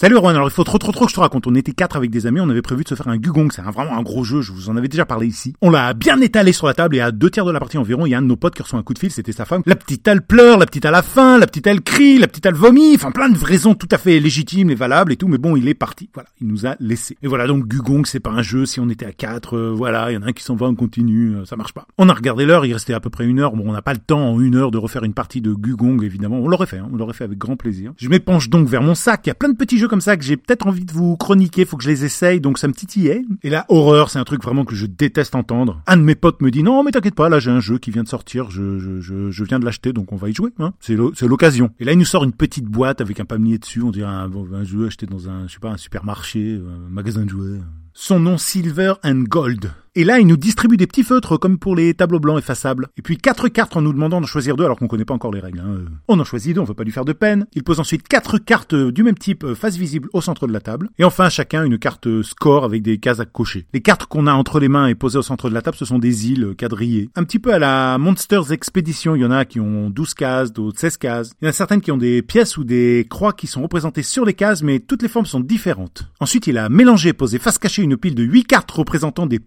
Salut Erwan, alors il faut trop trop trop que je te raconte. On était quatre avec des amis, on avait prévu de se faire un Gugong, c'est vraiment un gros jeu, je vous en avais déjà parlé ici. On l'a bien étalé sur la table et à deux tiers de la partie environ, il y a un de nos potes qui reçoit un coup de fil, c'était sa femme. La petite elle pleure, la petite à la fin, la petite elle crie, la petite elle vomit, enfin plein de raisons tout à fait légitimes et valables et tout, mais bon, il est parti. Voilà, il nous a laissé. Et voilà, donc Gugong, c'est pas un jeu, si on était à quatre, euh, voilà, il y en a un qui s'en va, on continue, euh, ça marche pas. On a regardé l'heure, il restait à peu près une heure, bon, on n'a pas le temps en une heure de refaire une partie de Gugong, évidemment. On l'aurait fait, hein, on l'aurait fait avec grand plaisir. Je m'épanche donc vers mon sac, il y a plein de jeux comme ça que j'ai peut-être envie de vous chroniquer, faut que je les essaye, donc ça me titillait. Et la horreur, c'est un truc vraiment que je déteste entendre. Un de mes potes me dit non mais t'inquiète pas, là j'ai un jeu qui vient de sortir, je, je, je, viens de l'acheter, donc on va y jouer. Hein. C'est l'occasion. Et là il nous sort une petite boîte avec un palmier dessus, on dirait un, un jeu acheté dans un, je sais pas, un supermarché, un magasin de jouets. Son nom Silver and Gold. Et là, il nous distribue des petits feutres comme pour les tableaux blancs effaçables. Et puis quatre cartes en nous demandant de choisir deux alors qu'on connaît pas encore les règles. Hein. On en choisit deux, on veut pas lui faire de peine. Il pose ensuite quatre cartes du même type euh, face visible au centre de la table. Et enfin, chacun une carte euh, score avec des cases à cocher. Les cartes qu'on a entre les mains et posées au centre de la table, ce sont des îles quadrillées. Un petit peu à la Monsters Expedition, il y en a qui ont 12 cases, d'autres 16 cases. Il y en a certaines qui ont des pièces ou des croix qui sont représentées sur les cases, mais toutes les formes sont différentes. Ensuite, il a mélangé, posé face cachée une pile de 8 cartes représentant des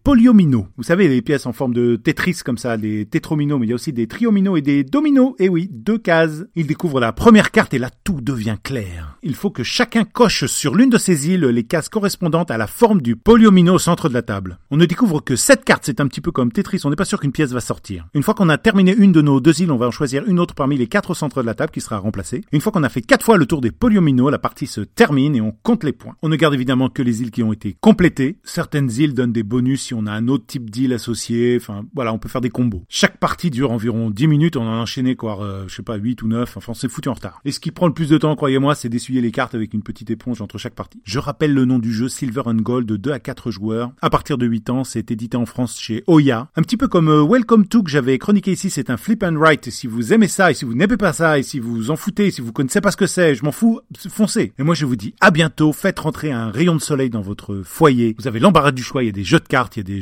Vous savez, les pièces en forme de Tetris comme ça, des tétrominos, mais il y a aussi des triominos et des dominos. Et oui, deux cases. Il découvre la première carte et là tout devient clair. Il faut que chacun coche sur l'une de ces îles les cases correspondantes à la forme du polyomino au centre de la table. On ne découvre que cette carte, c'est un petit peu comme Tetris, on n'est pas sûr qu'une pièce va sortir. Une fois qu'on a terminé une de nos deux îles, on va en choisir une autre parmi les quatre au centre de la table qui sera remplacée. Une fois qu'on a fait quatre fois le tour des polyomino, la partie se termine et on compte les points. On ne garde évidemment que les îles qui ont été complétées. Certaines îles donnent des bonus si on a un autre type d'île associé. Enfin, voilà, on peut faire des combos. Chaque partie dure environ 10 minutes. On en a enchaîné, quoi, euh, je sais pas, 8 ou 9. Enfin, c'est foutu en retard. Et ce qui prend le plus de temps, croyez-moi, c'est d'essuyer les cartes avec une petite éponge entre chaque partie. Je rappelle le nom du jeu Silver and Gold de 2 à 4 joueurs. À partir de 8 ans, c'est édité en France chez Oya. Un petit peu comme euh, Welcome to que j'avais chroniqué ici, c'est un flip and write. Si vous aimez ça et si vous n'aimez pas ça et si vous en foutez, si vous connaissez pas ce que c'est, je m'en fous, foncez. Et moi, je vous dis à bientôt. Faites rentrer un rayon de soleil dans votre foyer. Vous avez l'embarras du choix. Il y a des jeux de cartes, il y a des